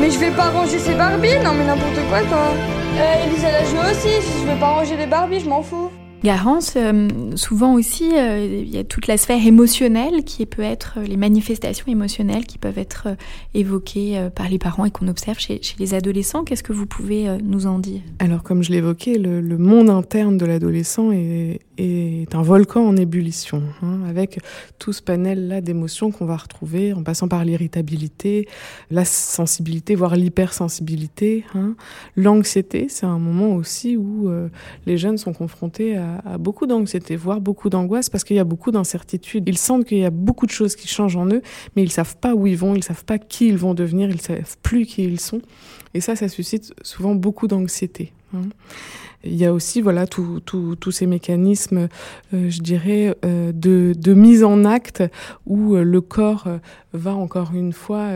Speaker 5: Mais je vais pas ranger ces Barbies. Non, mais n'importe quoi, toi. Euh, Elisa, elle a joué aussi. Je vais pas ranger les Barbies, je m'en fous.
Speaker 6: Garance, euh, souvent aussi, euh, il y a toute la sphère émotionnelle qui peut être les manifestations émotionnelles qui peuvent être euh, évoquées par les parents et qu'on observe chez, les adolescents. Qu'est-ce que vous pouvez nous en dire?
Speaker 1: Alors, comme je l'évoquais, le, le, monde interne de l'adolescent est, un volcan en ébullition, hein, avec tout ce panel-là d'émotions qu'on va retrouver en passant par l'irritabilité, la sensibilité, voire l'hypersensibilité. Hein. L'anxiété, c'est un moment aussi où euh, les jeunes sont confrontés à à, beaucoup d'anxiété, voire beaucoup d'angoisse, parce qu'il y a beaucoup d'incertitudes. Ils sentent qu'il y a beaucoup de choses qui changent en eux, mais ils savent pas où ils vont, ils savent pas qui ils vont devenir, ils savent plus qui ils sont. Et ça, ça suscite souvent beaucoup d'anxiété. Hein. Il y a aussi voilà tous ces mécanismes, euh, je dirais, euh, de, mise en acte où euh, le corps va encore une fois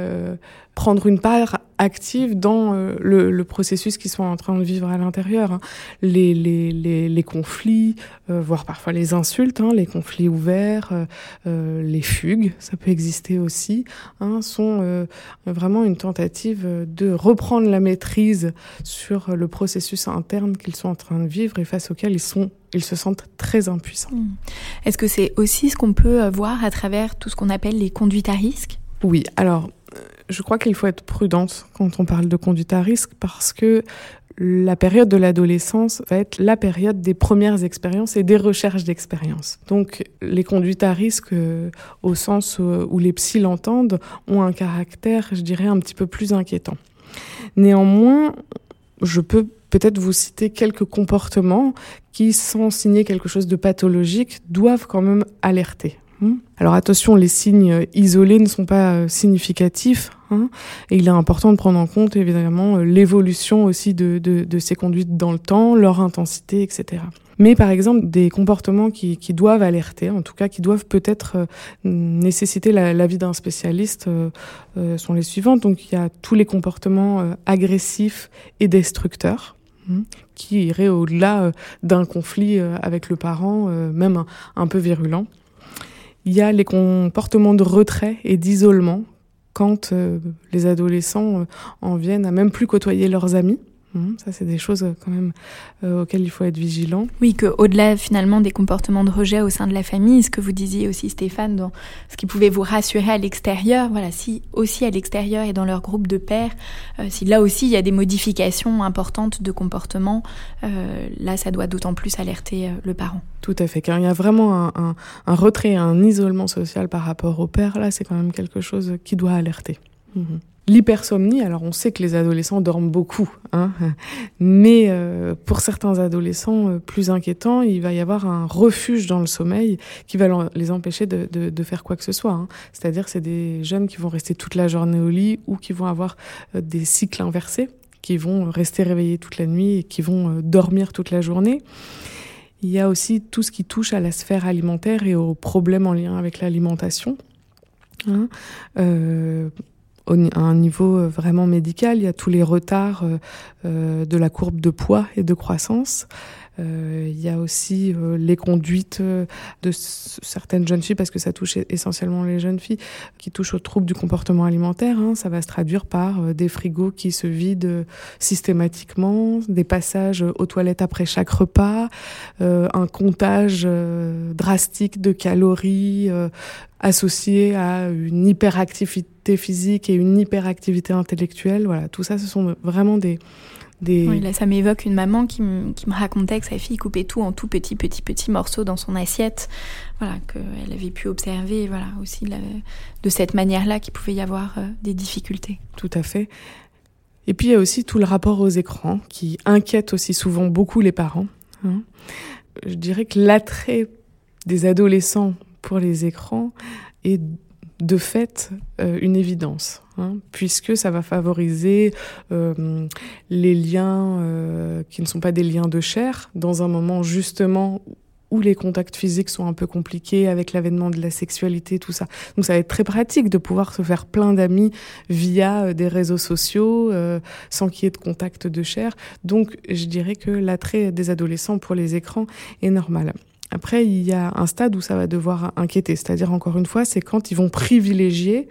Speaker 1: prendre une part active dans euh, le, le, processus qu'ils sont en train de vivre à l'intérieur. Hein. Les, les, les, les, conflits, euh, voire parfois les insultes, hein, les conflits ouverts, les fugues, ça peut exister aussi, hein, sont vraiment une tentative de reprendre la maîtrise sur le processus interne qu'ils sont en train de vivre et face auquel ils sont ils se sentent très impuissants.
Speaker 6: Mmh. Est-ce que c'est aussi ce qu'on peut voir à travers tout ce qu'on appelle les conduites à risque?
Speaker 1: Oui, alors je crois qu'il faut être prudente quand on parle de conduite à risque parce que la période de l'adolescence va être la période des premières expériences et des recherches d'expériences. Donc les conduites à risque, euh, au sens où, où les psys l'entendent, ont un caractère, je dirais, un petit peu plus inquiétant. Néanmoins, je peux peut-être vous citer quelques comportements qui, sans signer quelque chose de pathologique, doivent quand même alerter. Hmm. Alors attention, les signes isolés ne sont pas euh, significatifs. Hein, et il est important de prendre en compte évidemment euh, l'évolution aussi de, de, de, ces conduites dans le temps, leur intensité, etc. Mais par exemple, des comportements qui, qui doivent alerter, en tout cas qui doivent peut-être euh, nécessiter l'avis d'un spécialiste, sont les suivants. Donc il y a tous les comportements agressifs et destructeurs hmm, qui iraient au-delà d'un conflit avec le parent, même un peu virulent. Il y a les comportements de retrait et d'isolement quand euh, les adolescents euh, en viennent à même plus côtoyer leurs amis. Mmh, ça, c'est des choses euh, quand même euh, auxquelles il faut être vigilant.
Speaker 6: Oui, qu'au-delà finalement des comportements de rejet au sein de la famille, ce que vous disiez aussi Stéphane, dans ce qui pouvait vous rassurer à l'extérieur, voilà, si aussi à l'extérieur et dans leur groupe de pairs, euh, si là aussi il y a des modifications importantes de comportement, là ça doit d'autant plus alerter le parent.
Speaker 1: Tout à fait, car il y a vraiment un, un, retrait, un isolement social par rapport au père, là c'est quand même quelque chose qui doit alerter. Mmh. L'hypersomnie, alors on sait que les adolescents dorment beaucoup, hein, mais euh, pour certains adolescents euh, plus inquiétants, il va y avoir un refuge dans le sommeil qui va les empêcher de, faire quoi que ce soit. Hein. C'est-à-dire c'est des jeunes qui vont rester toute la journée au lit ou qui vont avoir euh, des cycles inversés, qui vont rester réveillés toute la nuit et qui vont dormir toute la journée. Il y a aussi tout ce qui touche à la sphère alimentaire et aux problèmes en lien avec l'alimentation. Hein. À un niveau euh, vraiment médical. Il y a tous les retards euh, euh, de la courbe de poids et de croissance. Il y a aussi les conduites de certaines jeunes filles, parce que ça touche essentiellement les jeunes filles, qui touchent aux troubles du comportement alimentaire. Hein. Ça va se traduire par des frigos qui se vident systématiquement, des passages aux toilettes après chaque repas, un comptage drastique de calories associé à une hyperactivité physique et une hyperactivité intellectuelle. Voilà, tout ça, ce sont vraiment des... des...
Speaker 6: Oui, là, ça m'évoque une maman qui, qui me racontait que sa fille coupait tout en tout petits, petits, petits morceaux dans son assiette. Voilà, qu'elle avait pu observer, voilà, aussi de cette manière-là qu'il pouvait y avoir euh, des difficultés.
Speaker 1: Tout à fait. Et puis, il y a aussi tout le rapport aux écrans qui inquiète aussi souvent beaucoup les parents. Hein. Je dirais que l'attrait des adolescents pour les écrans est de fait euh, une évidence, hein, puisque ça va favoriser euh, les liens euh, qui ne sont pas des liens de chair, dans un moment justement où les contacts physiques sont un peu compliqués avec l'avènement de la sexualité, tout ça. Donc ça va être très pratique de pouvoir se faire plein d'amis via des réseaux sociaux, sans qu'il y ait de contact de chair. Donc je dirais que l'attrait des adolescents pour les écrans est normal. Après, il y a un stade où ça va devoir inquiéter. C'est-à-dire, encore une fois, c'est quand ils vont privilégier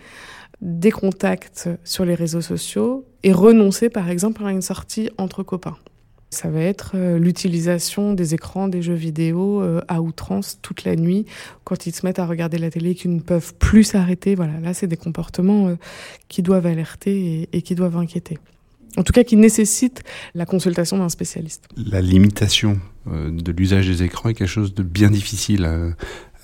Speaker 1: des contacts sur les réseaux sociaux et renoncer, par exemple, à une sortie entre copains. Ça va être euh, l'utilisation des écrans, des jeux vidéo euh, à outrance toute la nuit, quand ils se mettent à regarder la télé, qu'ils ne peuvent plus s'arrêter. Voilà, là, c'est des comportements euh, qui doivent alerter et qui doivent inquiéter en tout cas qui nécessite la consultation d'un spécialiste.
Speaker 2: La limitation euh, de l'usage des écrans est quelque chose de bien difficile euh,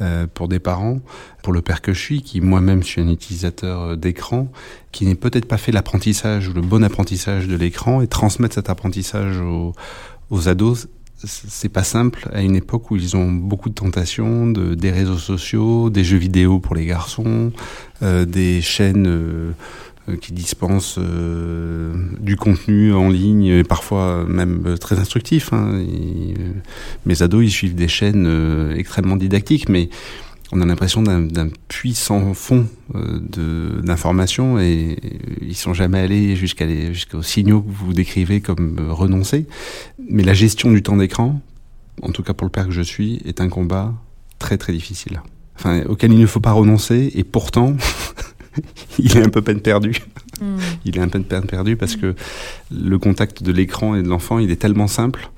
Speaker 2: euh, pour des parents, pour le père que je suis, qui moi-même suis un utilisateur d'écran, qui n'est peut-être pas fait l'apprentissage ou le bon apprentissage de l'écran et transmettre cet apprentissage aux, aux ados, c'est pas simple à une époque où ils ont beaucoup de tentations, de, des réseaux sociaux, des jeux vidéo pour les garçons, des chaînes qui dispense euh, du contenu en ligne, et parfois même euh, très instructif. Hein. mes ados, ils suivent des chaînes extrêmement didactiques, mais on a l'impression d'un puissant fond d'informations et ils sont jamais allés jusqu'à jusqu'aux signaux que vous décrivez comme renoncer. Mais la gestion du temps d'écran, en tout cas pour le père que je suis, est un combat très très difficile. Enfin, auquel il ne faut pas renoncer et pourtant <laughs> <laughs> il est un peu peine perdue. <laughs> Il est un peu perdue parce que le contact de l'écran et de l'enfant, il est tellement simple,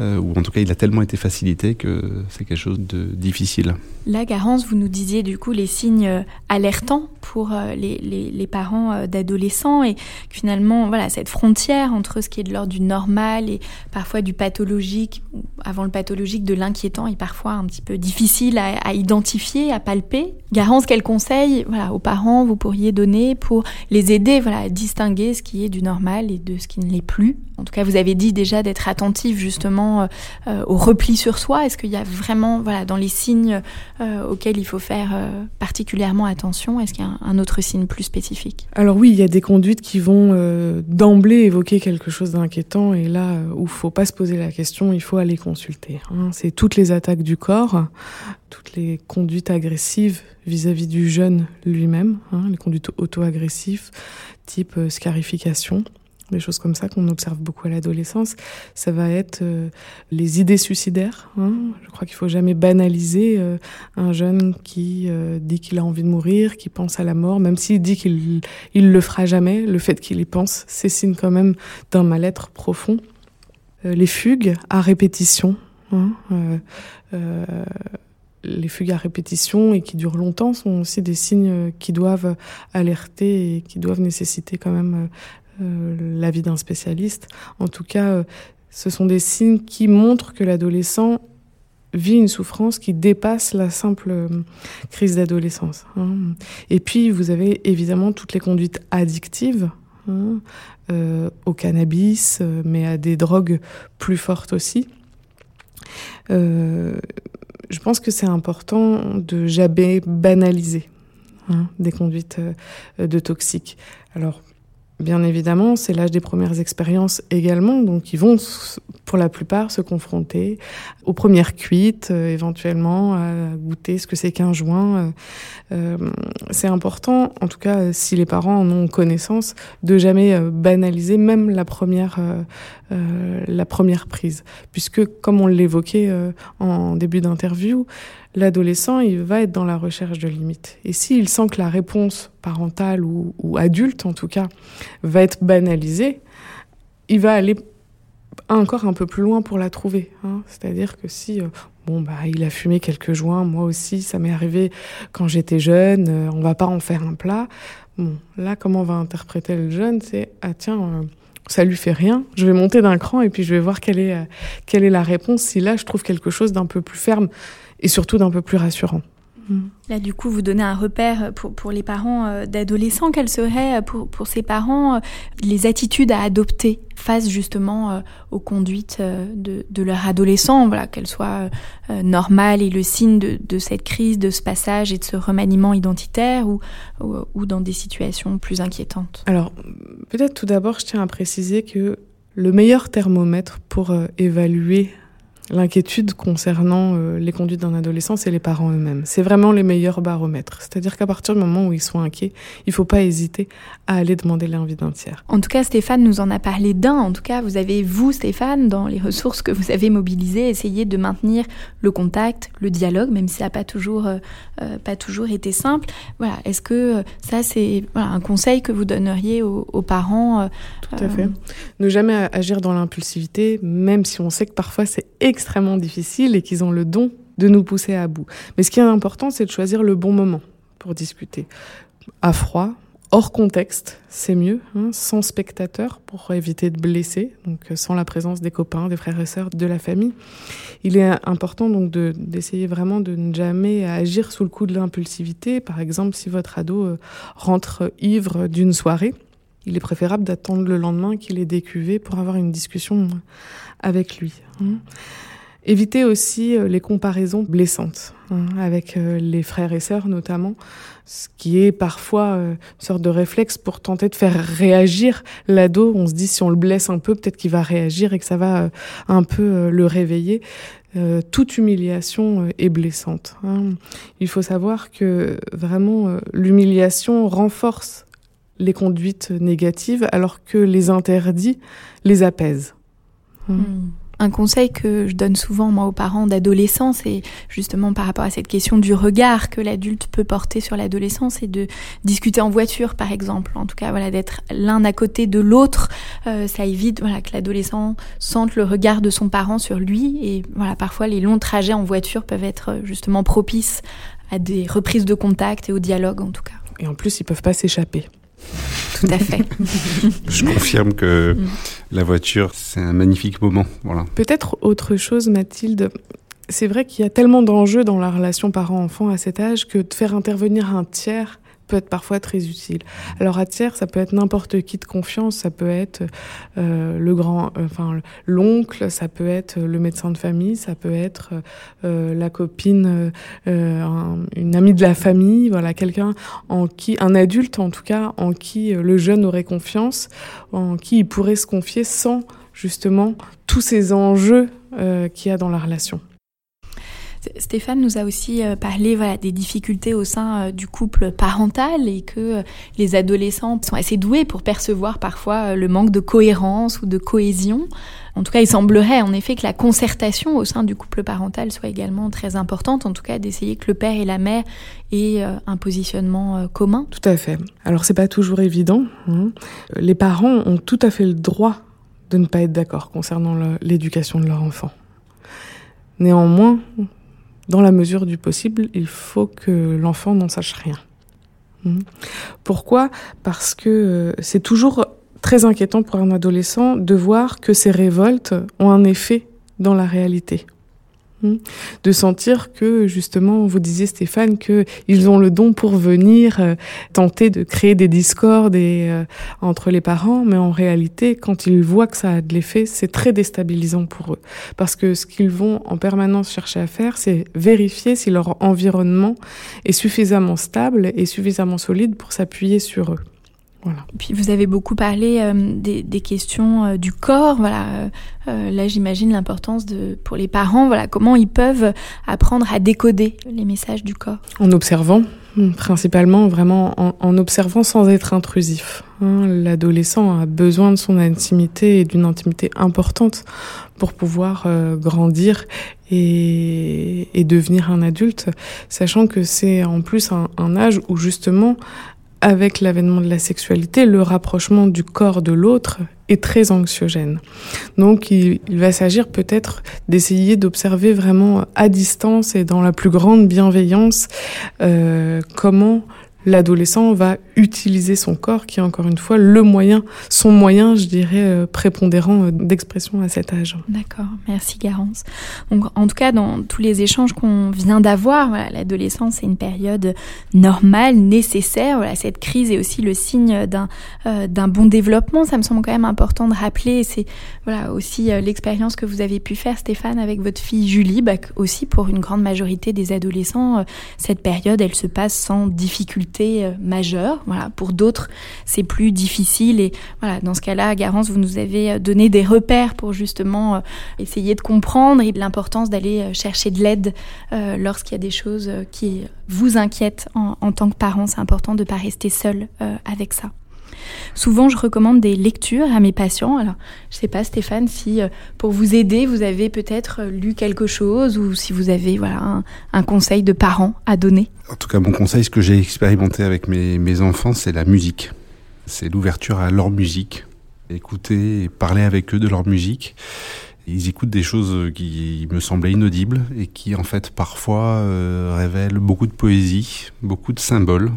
Speaker 2: euh, ou en tout cas, il a tellement été facilité que c'est quelque chose de difficile.
Speaker 6: Là, Garance, vous nous disiez du coup les signes euh, alertants pour euh, les, les, les parents d'adolescents et finalement, voilà, cette frontière entre ce qui est de l'ordre du normal et parfois du pathologique, avant le pathologique de l'inquiétant est parfois un petit peu difficile à, identifier, à palper. Garance, quel conseil voilà, aux parents vous pourriez donner pour les aider voilà, distinguer ce qui est du normal et de ce qui ne l'est plus En tout cas, vous avez dit déjà d'être attentif justement euh, euh, au repli sur soi. Est-ce qu'il y a vraiment, voilà, dans les signes euh, auxquels il faut faire particulièrement attention, est-ce qu'il y a un, autre signe plus spécifique?
Speaker 1: Alors oui, il y a des conduites qui vont d'emblée évoquer quelque chose d'inquiétant et là où faut pas se poser la question, il faut aller consulter. Hein. C'est toutes les attaques du corps, toutes les conduites agressives vis-à-vis du jeune lui-même, hein, les conduites auto-agressives, type euh, scarification, des choses comme ça qu'on observe beaucoup à l'adolescence. Ça va être euh, les idées suicidaires. Hein. Je crois qu'il faut jamais banaliser euh, un jeune qui dit qu'il a envie de mourir, qui pense à la mort, même s'il dit qu'il il le fera jamais. Le fait qu'il y pense, c'est signe quand même d'un mal-être profond. les fugues à répétition. Hein, les fugues à répétition et qui durent longtemps sont aussi des signes qui doivent alerter et qui doivent nécessiter quand même euh, l'avis d'un spécialiste. En tout cas, euh, ce sont des signes qui montrent que l'adolescent vit une souffrance qui dépasse la simple euh, crise d'adolescence. Hein. Et puis, vous avez évidemment toutes les conduites addictives. Hein, au cannabis, mais à des drogues plus fortes aussi. Euh, je pense que c'est important de jamais banaliser hein, des conduites euh, de toxiques. Alors, Bien évidemment, c'est l'âge des premières expériences également, donc ils vont pour la plupart se confronter aux premières cuites, euh, éventuellement à goûter ce que c'est qu'un joint. Euh, euh c'est important, en tout cas si les parents en ont connaissance, de jamais euh, banaliser même la première, la première prise, puisque comme on l'évoquait en début d'interview, l'adolescent, il va être dans la recherche de limites. Et s'il sent que la réponse parentale ou, adulte, en tout cas, va être banalisée, il va aller encore un peu plus loin pour la trouver. Hein. C'est-à-dire que si, euh, bon, bah, il a fumé quelques joints, moi aussi, ça m'est arrivé quand j'étais jeune, euh, on va pas en faire un plat. Bon, là, comment on va interpréter le jeune C'est, ah tiens, euh, ça lui fait rien, je vais monter d'un cran et puis je vais voir quelle est, quelle est la réponse si là, je trouve quelque chose d'un peu plus ferme et surtout d'un peu plus rassurant.
Speaker 6: Mm. Là, du coup, vous donnez un repère pour, pour les parents euh, d'adolescents. Quelles seraient euh, pour, pour ces parents euh, les attitudes à adopter face justement aux conduites de, de leur adolescent, voilà, qu'elles soient normales et le signe de, de, cette crise, de ce passage et de ce remaniement identitaire ou, ou, ou dans des situations plus inquiétantes?
Speaker 1: Alors, peut-être tout d'abord, je tiens à préciser que le meilleur thermomètre pour évaluer L'inquiétude concernant euh, les conduites d'un adolescent, c'est les parents eux-mêmes. C'est vraiment les meilleurs baromètres. C'est-à-dire qu'à partir du moment où ils sont inquiets, il ne faut pas hésiter à aller demander l'avis d'un tiers.
Speaker 6: En tout cas, Stéphane nous en a parlé d'un. En tout cas, vous avez, vous, Stéphane, dans les ressources que vous avez mobilisées, essayé de maintenir le contact, le dialogue, même si ça n'a pas toujours, euh, euh, pas toujours été simple. Voilà. Est-ce que ça, c'est voilà, un conseil que vous donneriez aux, aux parents
Speaker 1: Tout à fait. Ne jamais agir dans l'impulsivité, même si on sait que parfois c'est extrêmement difficile et qu'ils ont le don de nous pousser à bout. Mais ce qui est important, c'est de choisir le bon moment pour discuter. À froid, hors contexte, c'est mieux, hein, sans spectateur pour éviter de blesser, donc euh, sans la présence des copains, des frères et sœurs, de la famille. Il est important donc d'essayer vraiment de ne jamais agir sous le coup de l'impulsivité. Par exemple, si votre ado euh, rentre ivre d'une soirée, il est préférable d'attendre le lendemain qu'il est décuvé pour avoir une discussion avec lui. Hein. Éviter aussi euh, les comparaisons blessantes hein, avec euh, les frères et sœurs notamment, ce qui est parfois euh, une sorte de réflexe pour tenter de faire réagir l'ado. On se dit si on le blesse un peu, peut-être qu'il va réagir et que ça va un peu le réveiller. toute humiliation est blessante. Hein. Il faut savoir que vraiment l'humiliation renforce les conduites négatives alors que les interdits les apaisent.
Speaker 6: Hmm. Un conseil que je donne souvent moi aux parents d'adolescents, c'est justement par rapport à cette question du regard que l'adulte peut porter sur l'adolescence et de discuter en voiture par exemple. En tout cas, voilà, d'être l'un à côté de l'autre, euh, ça évite voilà que l'adolescent sente le regard de son parent sur lui et voilà parfois les longs trajets en voiture peuvent être justement propices à des reprises de contact et au dialogue en tout cas.
Speaker 1: Et en plus, ils peuvent pas s'échapper.
Speaker 6: Tout à fait. <laughs>
Speaker 2: Je confirme que la voiture, c'est un magnifique moment. Voilà.
Speaker 1: Peut-être autre chose, Mathilde. C'est vrai qu'il y a tellement d'enjeux dans la relation parent-enfant à cet âge que de faire intervenir un tiers peut être parfois très utile. Alors à tiers, ça peut être n'importe qui de confiance, ça peut être euh, le grand, euh, enfin l'oncle, ça peut être le médecin de famille, ça peut être euh, la copine, une amie de la famille, voilà quelqu'un en qui, un adulte en tout cas, en qui le jeune aurait confiance, en qui il pourrait se confier sans justement tous ces enjeux qu'il y a dans la relation.
Speaker 6: Stéphane nous a aussi euh, parlé des difficultés au sein euh, du couple parental et que euh, les adolescents sont assez doués pour percevoir parfois le manque de cohérence ou de cohésion. En tout cas, il semblerait en effet que la concertation au sein du couple parental soit également très importante, en tout cas d'essayer que le père et la mère aient un positionnement commun.
Speaker 1: Tout à fait. Alors c'est pas toujours évident. Hein. Les parents ont tout à fait le droit de ne pas être d'accord concernant l'éducation de leur enfant. Néanmoins, dans la mesure du possible, il faut que l'enfant n'en sache rien. Hmm. Pourquoi? Parce que euh, c'est toujours très inquiétant pour un adolescent de voir que ses révoltes ont un effet dans la réalité. Hmm. de sentir que justement vous disiez Stéphane que ils ont le don pour venir euh, tenter de créer des discordes euh, entre les parents mais en réalité quand ils voient que ça a de l'effet c'est très déstabilisant pour eux parce que ce qu'ils vont en permanence chercher à faire c'est vérifier si leur environnement est suffisamment stable et suffisamment solide pour s'appuyer sur eux
Speaker 6: puis vous avez beaucoup parlé euh, des, questions euh, du corps. Voilà, euh, là j'imagine l'importance de pour les parents. Voilà, comment ils peuvent apprendre à décoder les messages du corps.
Speaker 1: En observant, principalement vraiment en, observant sans être intrusif. Hein. L'adolescent a besoin de son intimité et d'une intimité importante pour pouvoir grandir et, devenir un adulte, sachant que c'est en plus un âge où justement avec l'avènement de la sexualité, le rapprochement du corps de l'autre est très anxiogène. Donc il, va s'agir peut-être d'essayer d'observer vraiment à distance et dans la plus grande bienveillance euh, comment l'adolescent va utiliser son corps, qui est encore une fois le moyen, son moyen, je dirais, euh, prépondérant euh, d'expression à cet âge.
Speaker 6: D'accord, merci Garance. Donc, en tout cas, dans tous les échanges qu'on vient d'avoir, l'adolescence est une période normale, nécessaire. Voilà, cette crise est aussi le signe d'un euh, bon développement. Ça me semble quand même important de rappeler. C'est voilà aussi l'expérience que vous avez pu faire, Stéphane, avec votre fille Julie. Bah, aussi pour une grande majorité des adolescents, cette période, elle se passe sans difficulté majeure. Voilà, pour d'autres, c'est plus difficile. Et voilà, dans ce cas-là, Garance, vous nous avez euh, donné des repères pour justement euh, essayer de comprendre et l'importance d'aller chercher de l'aide lorsqu'il y a des choses qui vous inquiètent en, en tant que parent. C'est important de ne pas rester seul avec ça. Souvent, je recommande des lectures à mes patients. Alors, je ne sais pas, Stéphane, si pour vous aider, vous avez peut-être lu quelque chose ou si vous avez voilà, un conseil de parent à donner.
Speaker 2: En tout cas, mon conseil, ce que j'ai expérimenté avec mes, enfants, c'est la musique. C'est l'ouverture à leur musique. Écouter et parler avec eux de leur musique. Ils écoutent des choses qui me semblaient inaudibles et qui, en fait, parfois euh, révèlent beaucoup de poésie, beaucoup de symboles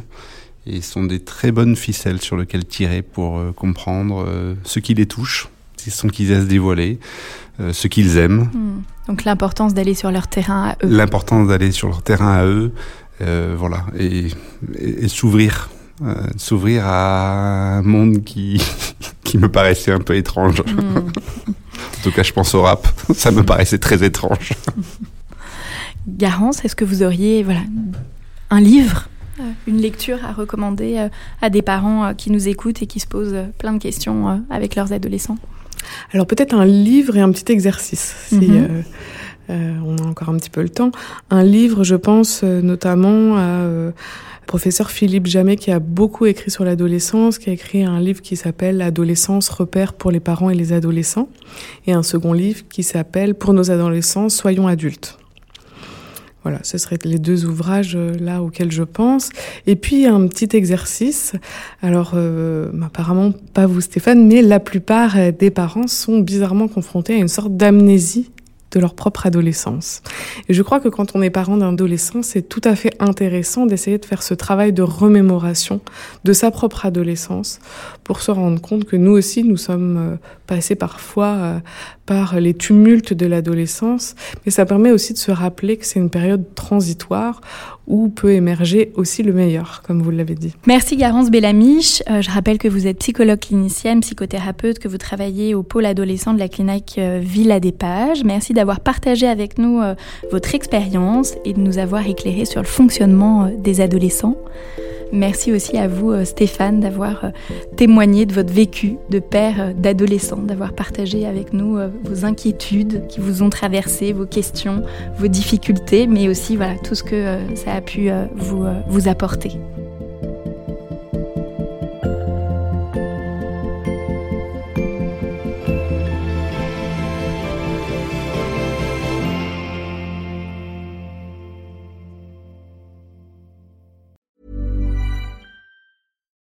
Speaker 2: et sont des très bonnes ficelles sur lesquelles tirer pour euh, comprendre euh, ce qui les touche, ce qu'ils aiment dévoiler, ce qu'ils aiment. Hmm.
Speaker 6: Donc l'importance d'aller sur leur terrain à eux.
Speaker 2: L'importance d'aller sur leur terrain à eux, euh, voilà, et, s'ouvrir, euh, s'ouvrir à un monde qui, <laughs> qui me paraissait un peu étrange. Mm. <laughs> en tout cas, je pense au rap, ça me paraissait très étrange. <laughs>
Speaker 6: Garance, est-ce que vous auriez voilà, un livre, euh, une lecture à recommander à des parents qui nous écoutent et qui se posent plein de questions avec leurs adolescents
Speaker 1: Alors peut-être un livre et un petit exercice. Si. Euh, on a encore un petit peu le temps. Un livre, je pense euh, notamment à euh, professeur Philippe Jamet qui a beaucoup écrit sur l'adolescence, qui a écrit un livre qui s'appelle L'adolescence, repère pour les parents et les adolescents, et un second livre qui s'appelle Pour nos adolescents, soyons adultes. Voilà, ce seraient les deux ouvrages là auxquels je pense. Et puis un petit exercice. Alors, apparemment pas vous Stéphane, mais la plupart des parents sont bizarrement confrontés à une sorte d'amnésie de leur propre adolescence. Et je crois que quand on est parent d'adolescent, c'est tout à fait intéressant d'essayer de faire ce travail de remémoration de sa propre adolescence pour se rendre compte que nous aussi, nous sommes euh, passés parfois euh, par les tumultes de l'adolescence, mais ça permet aussi de se rappeler que c'est une période transitoire où peut émerger aussi le meilleur, comme vous l'avez dit.
Speaker 6: Merci Garance Bellamiche. Euh, je rappelle que vous êtes psychologue clinicienne, psychothérapeute, que vous travaillez au pôle adolescent de la clinique Villa des Pages. Merci d'avoir partagé avec nous euh, votre expérience et de nous avoir éclairé sur le fonctionnement euh, des adolescents. Merci aussi à vous, euh, Stéphane, d'avoir témoigné de votre vécu de père d'adolescent, d'avoir partagé avec nous vos inquiétudes qui vous ont traversé, vos questions, vos difficultés, mais aussi voilà, tout ce que ça a pu vous, vous apporter.